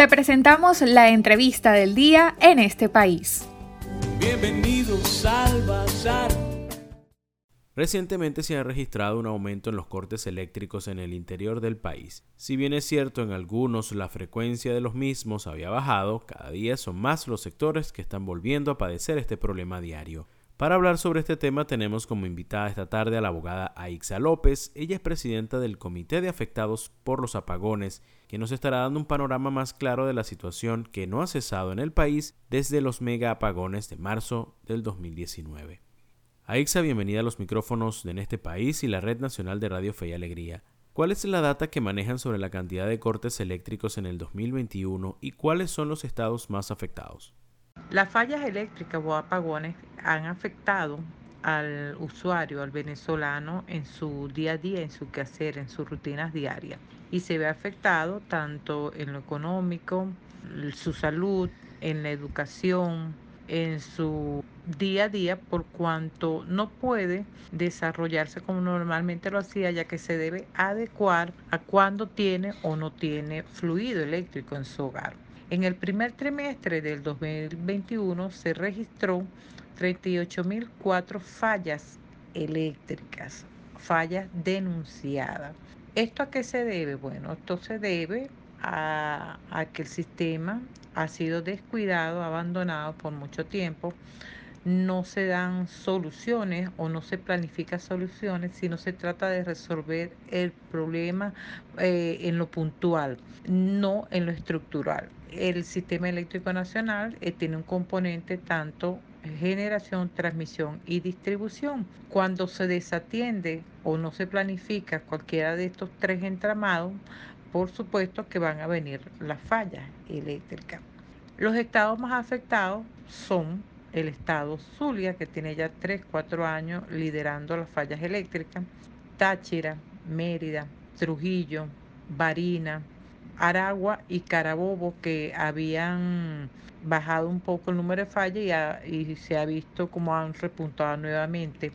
Te presentamos la entrevista del día en este país. Bienvenidos al Bazar. Recientemente se ha registrado un aumento en los cortes eléctricos en el interior del país. Si bien es cierto en algunos la frecuencia de los mismos había bajado, cada día son más los sectores que están volviendo a padecer este problema diario. Para hablar sobre este tema tenemos como invitada esta tarde a la abogada Aixa López. Ella es presidenta del Comité de Afectados por los Apagones, que nos estará dando un panorama más claro de la situación que no ha cesado en el país desde los mega apagones de marzo del 2019. Aixa, bienvenida a los micrófonos de En este país y la Red Nacional de Radio Fe y Alegría. ¿Cuál es la data que manejan sobre la cantidad de cortes eléctricos en el 2021 y cuáles son los estados más afectados? Las fallas eléctricas o apagones han afectado al usuario, al venezolano, en su día a día, en su quehacer, en sus rutinas diarias. Y se ve afectado tanto en lo económico, su salud, en la educación, en su día a día por cuanto no puede desarrollarse como normalmente lo hacía ya que se debe adecuar a cuando tiene o no tiene fluido eléctrico en su hogar. En el primer trimestre del 2021 se registró 38.004 fallas eléctricas, fallas denunciadas. ¿Esto a qué se debe? Bueno, esto se debe a, a que el sistema ha sido descuidado, abandonado por mucho tiempo no se dan soluciones o no se planifica soluciones, sino se trata de resolver el problema eh, en lo puntual, no en lo estructural. El sistema eléctrico nacional eh, tiene un componente tanto generación, transmisión y distribución. Cuando se desatiende o no se planifica cualquiera de estos tres entramados, por supuesto que van a venir las fallas eléctricas. Los estados más afectados son el estado Zulia, que tiene ya 3, 4 años liderando las fallas eléctricas, Táchira, Mérida, Trujillo, Barina, Aragua y Carabobo, que habían bajado un poco el número de fallas y, y se ha visto como han repuntado nuevamente.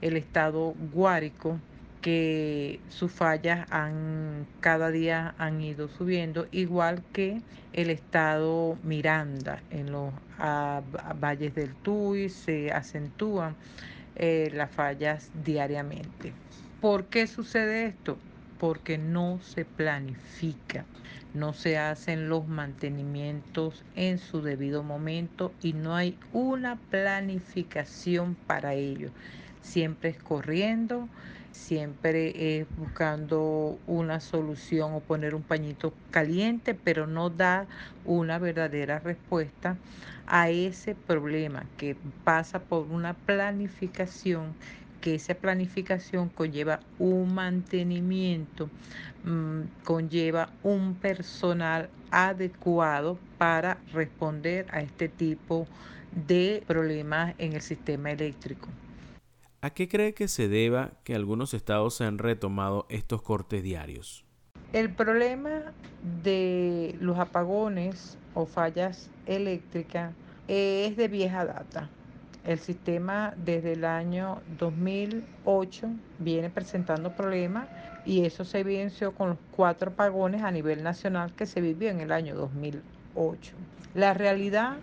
El estado Guárico, que sus fallas han cada día han ido subiendo, igual que el estado Miranda en los valles del Tuy se acentúan eh, las fallas diariamente. ¿Por qué sucede esto? Porque no se planifica, no se hacen los mantenimientos en su debido momento y no hay una planificación para ello. Siempre es corriendo, siempre es buscando una solución o poner un pañito caliente, pero no da una verdadera respuesta a ese problema que pasa por una planificación que esa planificación conlleva un mantenimiento, mm, conlleva un personal adecuado para responder a este tipo de problemas en el sistema eléctrico. ¿A qué cree que se deba que algunos estados se han retomado estos cortes diarios? El problema de los apagones o fallas eléctricas es de vieja data. El sistema desde el año 2008 viene presentando problemas y eso se evidenció con los cuatro apagones a nivel nacional que se vivió en el año 2008. La realidad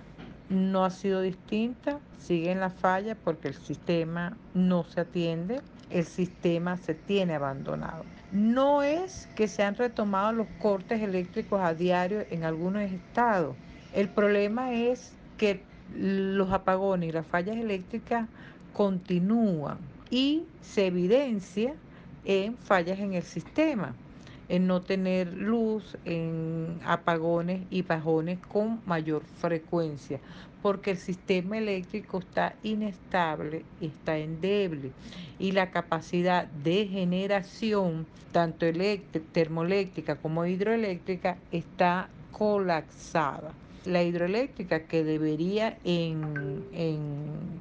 no ha sido distinta, sigue en la falla porque el sistema no se atiende, el sistema se tiene abandonado. No es que se han retomado los cortes eléctricos a diario en algunos estados. El problema es que los apagones y las fallas eléctricas continúan y se evidencia en fallas en el sistema en no tener luz, en apagones y bajones con mayor frecuencia, porque el sistema eléctrico está inestable, está endeble y la capacidad de generación, tanto termoeléctrica como hidroeléctrica, está colapsada. La hidroeléctrica que debería en,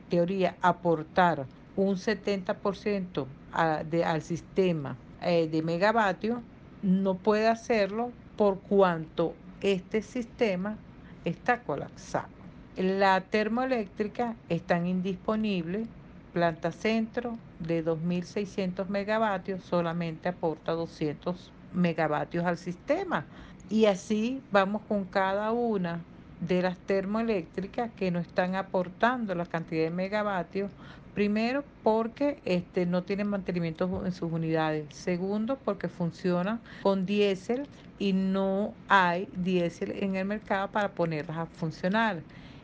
teoría aportar un 70% al sistema eh, de megavatios, no puede hacerlo por cuanto este sistema está colapsado. La termoeléctrica está indisponible, planta centro de 2.600 megavatios solamente aporta 200 megavatios al sistema. Y así vamos con cada una de las termoeléctricas que no están aportando la cantidad de megavatios. Primero, porque este, no tienen mantenimiento en sus unidades. Segundo, porque funcionan con diésel y no hay diésel en el mercado para ponerlas a funcionar.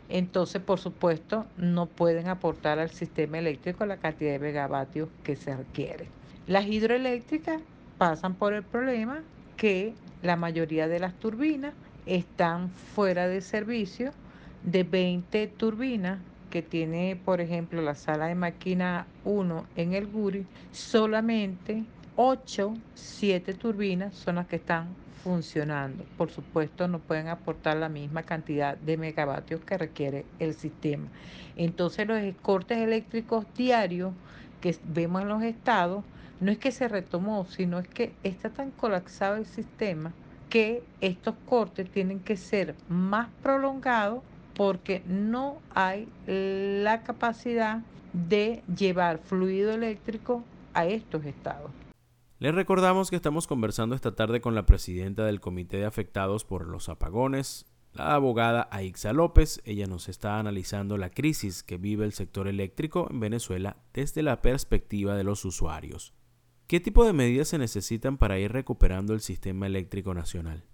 Entonces, por supuesto, no pueden aportar al sistema eléctrico la cantidad de megavatios que se requiere. Las hidroeléctricas pasan por el problema que la mayoría de las turbinas están fuera de servicio. De 20 turbinas que tiene, por ejemplo, la sala de máquina 1 en el Guri, solamente 8, 7 turbinas son las que están funcionando. Por supuesto, no pueden aportar la misma cantidad de megavatios que requiere el sistema. Entonces, los cortes eléctricos diarios que vemos en los estados, no es que se retomó, sino es que está tan colapsado el sistema que estos cortes tienen que ser más prolongados porque no hay la capacidad de llevar fluido eléctrico a estos estados. Les recordamos que estamos conversando esta tarde con la presidenta del Comité de Afectados por los Apagones, la abogada Aixa López. Ella nos está analizando la crisis que vive el sector eléctrico en Venezuela desde la perspectiva de los usuarios. ¿Qué tipo de medidas se necesitan para ir recuperando el sistema eléctrico nacional?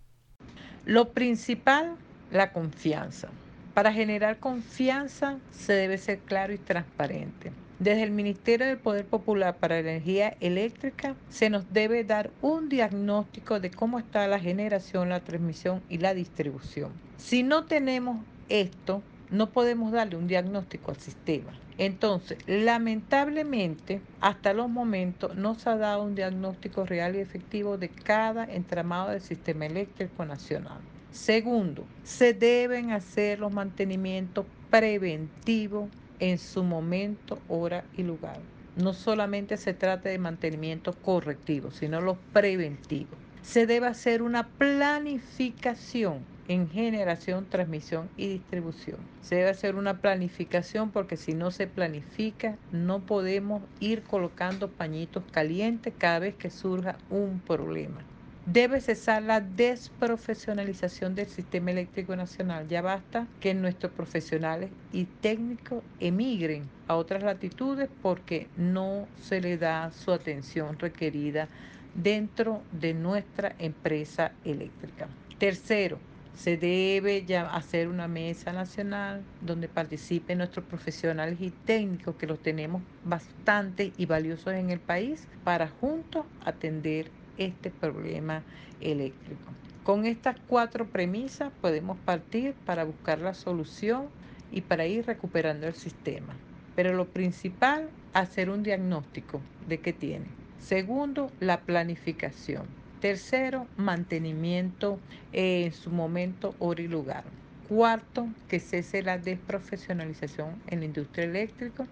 Lo principal, la confianza. Para generar confianza se debe ser claro y transparente. Desde el Ministerio del Poder Popular para la Energía Eléctrica se nos debe dar un diagnóstico de cómo está la generación, la transmisión y la distribución. Si no tenemos esto, no podemos darle un diagnóstico al sistema. Entonces, lamentablemente, hasta los momentos no se ha dado un diagnóstico real y efectivo de cada entramado del sistema eléctrico nacional. Segundo, se deben hacer los mantenimientos preventivos en su momento, hora y lugar. No solamente se trata de mantenimiento correctivo, sino los preventivos. Se debe hacer una planificación en generación, transmisión y distribución. Se debe hacer una planificación porque si no se planifica no podemos ir colocando pañitos calientes cada vez que surja un problema. Debe cesar la desprofesionalización del sistema eléctrico nacional. Ya basta que nuestros profesionales y técnicos emigren a otras latitudes porque no se le da su atención requerida dentro de nuestra empresa eléctrica. Tercero, se debe ya hacer una mesa nacional donde participen nuestros profesionales y técnicos, que los tenemos bastante y valiosos en el país, para juntos atender este problema eléctrico. Con estas cuatro premisas podemos partir para buscar la solución y para ir recuperando el sistema. Pero lo principal, hacer un diagnóstico de qué tiene. Segundo, la planificación. Tercero, mantenimiento en su momento, hora y lugar. Cuarto, que cese la desprofesionalización en la industria eléctrica.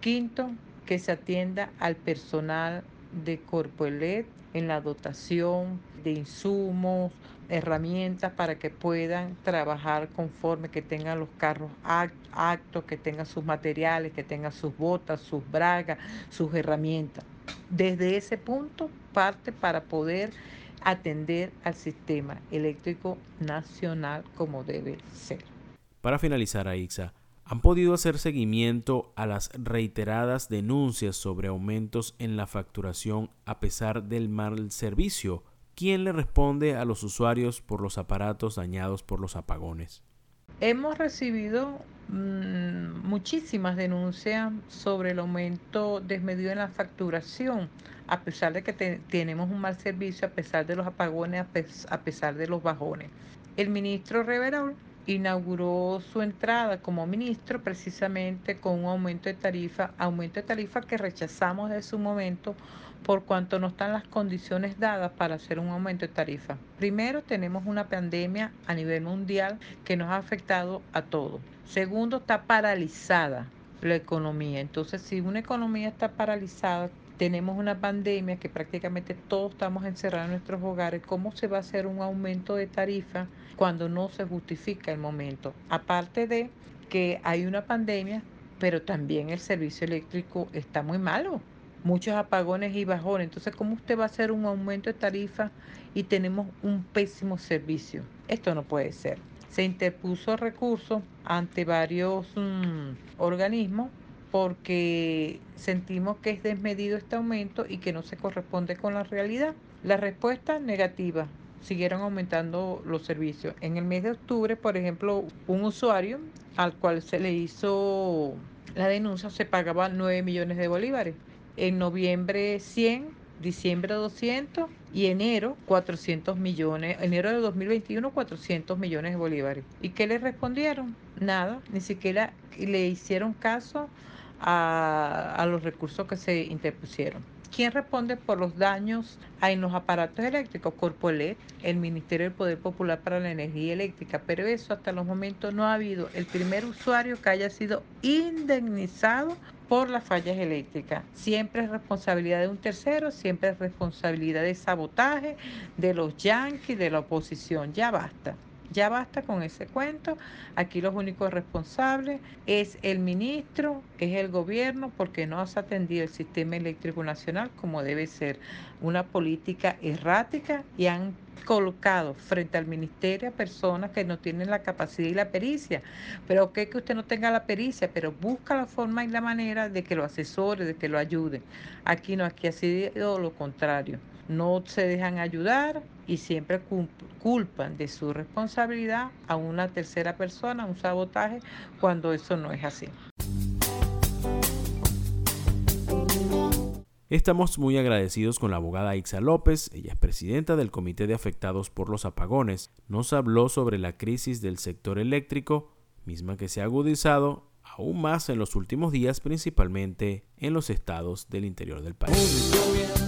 Quinto, que se atienda al personal de Corpoelet en la dotación de insumos, herramientas para que puedan trabajar conforme que tengan los carros actos, que tengan sus materiales, que tengan sus botas, sus bragas, sus herramientas. Desde ese punto parte para poder atender al sistema eléctrico nacional como debe ser. Para finalizar, Aixa, ¿han podido hacer seguimiento a las reiteradas denuncias sobre aumentos en la facturación a pesar del mal servicio? ¿Quién le responde a los usuarios por los aparatos dañados por los apagones? Hemos recibido mm, muchísimas denuncias sobre el aumento desmedido en la facturación, a pesar de que tenemos un mal servicio, a pesar de los apagones, a, pesar de los bajones. El ministro Reverol inauguró su entrada como ministro precisamente con un aumento de tarifa, aumento de tarifa que rechazamos de su momento por cuanto no están las condiciones dadas para hacer un aumento de tarifa. Primero, tenemos una pandemia a nivel mundial que nos ha afectado a todos. Segundo, está paralizada la economía. Entonces, si una economía está paralizada, tenemos una pandemia que prácticamente todos estamos encerrados en nuestros hogares, ¿cómo se va a hacer un aumento de tarifa cuando no se justifica el momento? Aparte de que hay una pandemia, pero también el servicio eléctrico está muy malo muchos apagones y bajones. Entonces, ¿cómo usted va a hacer un aumento de tarifa y tenemos un pésimo servicio? Esto no puede ser. Se interpuso recurso ante varios mm, organismos porque sentimos que es desmedido este aumento y que no se corresponde con la realidad. La respuesta negativa. Siguieron aumentando los servicios. En el mes de octubre, por ejemplo, un usuario al cual se le hizo la denuncia se pagaba 9 millones de bolívares. En noviembre 100, diciembre 200 y enero 400 millones, enero de 2021 400 millones de bolívares. ¿Y qué le respondieron? Nada, ni siquiera le hicieron caso a, a los recursos que se interpusieron. ¿Quién responde por los daños en los aparatos eléctricos? Corpoelec, el Ministerio del Poder Popular para la Energía Eléctrica, pero eso hasta los momentos no ha habido el primer usuario que haya sido indemnizado por las fallas eléctricas. Siempre es responsabilidad de un tercero, siempre es responsabilidad de sabotaje de los yanquis, de la oposición. Ya basta. Ya basta con ese cuento. Aquí los únicos responsables es el ministro, es el gobierno, porque no has atendido el sistema eléctrico nacional como debe ser. Una política errática y han colocado frente al ministerio a personas que no tienen la capacidad y la pericia. Pero ok que usted no tenga la pericia, pero busca la forma y la manera de que lo asesore, de que lo ayude. Aquí no, aquí ha sido lo contrario. No se dejan ayudar, y siempre culpan de su responsabilidad a una tercera persona, un sabotaje, cuando eso no es así. Estamos muy agradecidos con la abogada Ixa López, ella es presidenta del Comité de Afectados por los Apagones. Nos habló sobre la crisis del sector eléctrico, misma que se ha agudizado aún más en los últimos días, principalmente en los estados del interior del país.